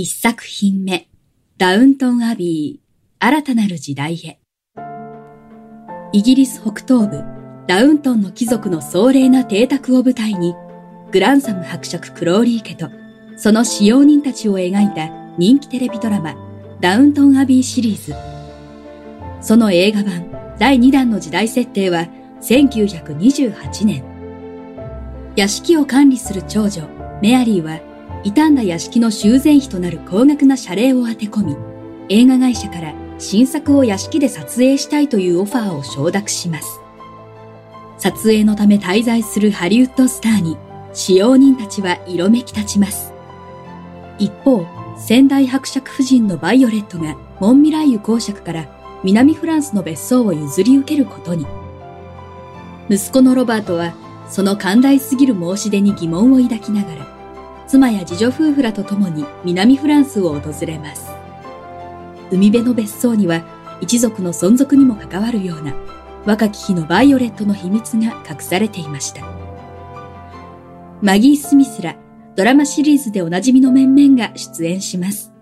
一作品目ダウントンアビー新たなる時代へ。イギリス北東部ダウントンの貴族の壮麗な邸宅を舞台にグランサム伯爵クローリー家とその使用人たちを描いた人気テレビドラマダウントンアビーシリーズ。その映画版第2弾の時代設定は1928年。屋敷を管理する長女メアリーは傷んだ屋敷の修繕費となる高額な謝礼を当て込み、映画会社から新作を屋敷で撮影したいというオファーを承諾します。撮影のため滞在するハリウッドスターに、使用人たちは色めき立ちます。一方、仙台伯爵夫人のバイオレットがモンミライユ公爵から南フランスの別荘を譲り受けることに。息子のロバートは、その寛大すぎる申し出に疑問を抱きながら、妻や次女夫婦らと共に南フランスを訪れます。海辺の別荘には一族の存続にも関わるような若き日のバイオレットの秘密が隠されていました。マギー・スミスらドラマシリーズでおなじみの面々が出演します。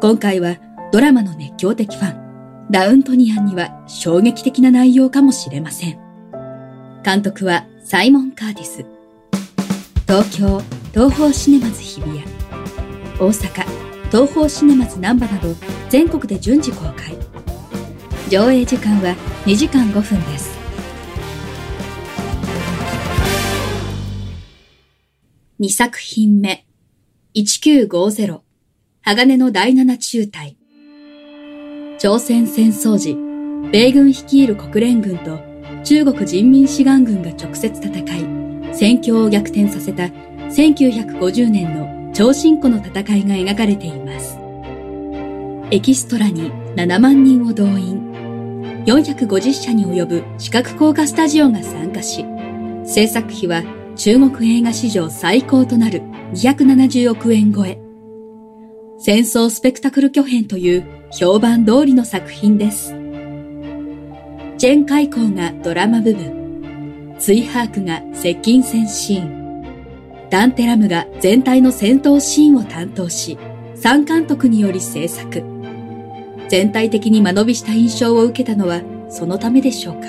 今回はドラマの熱狂的ファン、ダウントニアンには衝撃的な内容かもしれません。監督はサイモン・カーティス。東京、東方シネマズ日比谷、大阪、東方シネマズ南波など全国で順次公開。上映時間は2時間5分です。2作品目、1950、鋼の第七中隊。朝鮮戦争時、米軍率いる国連軍と中国人民志願軍が直接戦い、戦況を逆転させた1950年の超新湖の戦いが描かれています。エキストラに7万人を動員、450社に及ぶ視覚効果スタジオが参加し、制作費は中国映画史上最高となる270億円超え。戦争スペクタクル巨編という評判通りの作品です。チェン海溝がドラマ部分、ツイハークが接近戦シーン、ダンテラムが全体の戦闘シーンを担当し、三監督により制作。全体的に間延びした印象を受けたのはそのためでしょうか。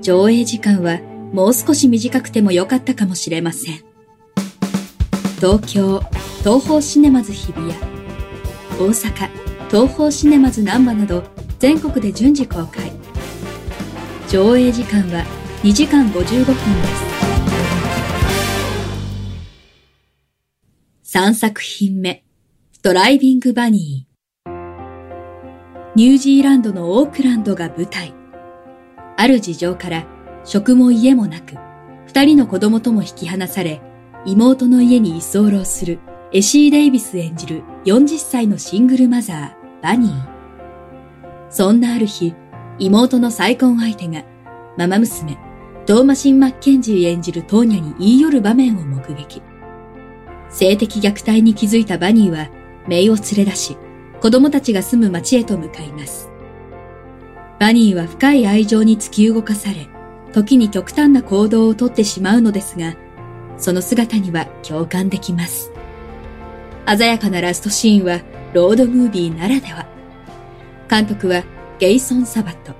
上映時間はもう少し短くてもよかったかもしれません。東京、東方シネマズ日比谷、大阪、東方シネマズ南波など全国で順次公開。上映時間は2時間55分です。3作品目、ドライビングバニー。ニュージーランドのオークランドが舞台。ある事情から職も家もなく、二人の子供とも引き離され、妹の家に居候するエシー・デイビス演じる40歳のシングルマザー、バニー。そんなある日、妹の再婚相手が、ママ娘、トーマシン・マッケンジー演じるトーニャに言い寄る場面を目撃。性的虐待に気づいたバニーは、メイを連れ出し、子供たちが住む町へと向かいます。バニーは深い愛情に突き動かされ、時に極端な行動をとってしまうのですが、その姿には共感できます。鮮やかなラストシーンはロードムービーならでは。監督はゲイソン・サバット。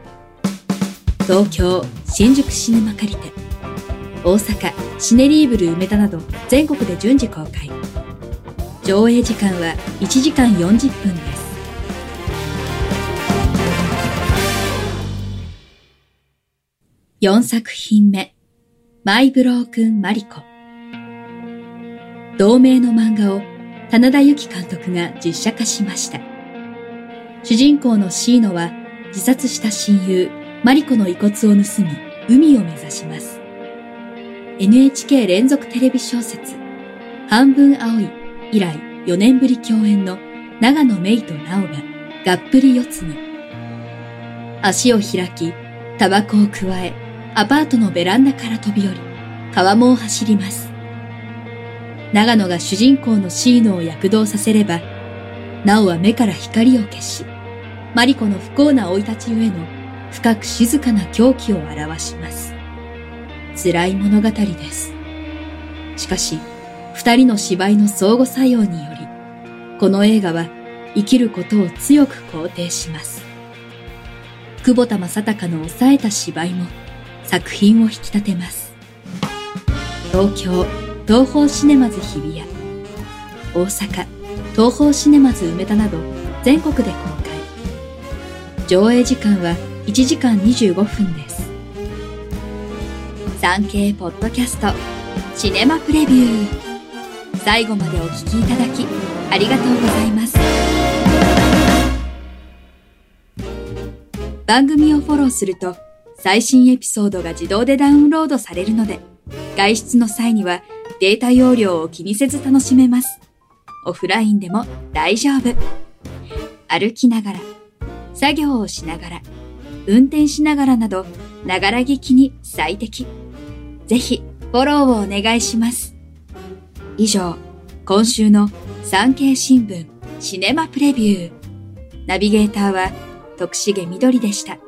東京、新宿シネマ借りて。大阪、シネリーブル梅田など全国で順次公開。上映時間は1時間40分です。4作品目、マイブロークン・マリコ。同名の漫画を棚田由紀監督が実写化しました。主人公のシーノは自殺した親友、マリコの遺骨を盗み、海を目指します。NHK 連続テレビ小説、半分青い以来4年ぶり共演の長野メイとナオががっぷり四つに。足を開き、タバコを加え、アパートのベランダから飛び降り、川面を走ります。長野が主人公のシーノを躍動させれば、ナオは目から光を消し、マリコの不幸な生い立ちゆえの深く静かな狂気を表します。辛い物語です。しかし、二人の芝居の相互作用により、この映画は生きることを強く肯定します。久保田正孝の抑えた芝居も作品を引き立てます。東京、東宝シネマズ日比谷、大阪、東宝シネマズ梅田など全国で公開。上映時間は1時間25分です。産経ポッドキャストシネマプレビュー。最後までお聞きいただきありがとうございます。番組をフォローすると最新エピソードが自動でダウンロードされるので外出の際にはデータ容量を気にせず楽しめます。オフラインでも大丈夫。歩きながら作業をしながら運転しながらなどながら聞きに最適。ぜひフォローをお願いします。以上、今週の産経新聞シネマプレビュー。ナビゲーターは徳重みどりでした。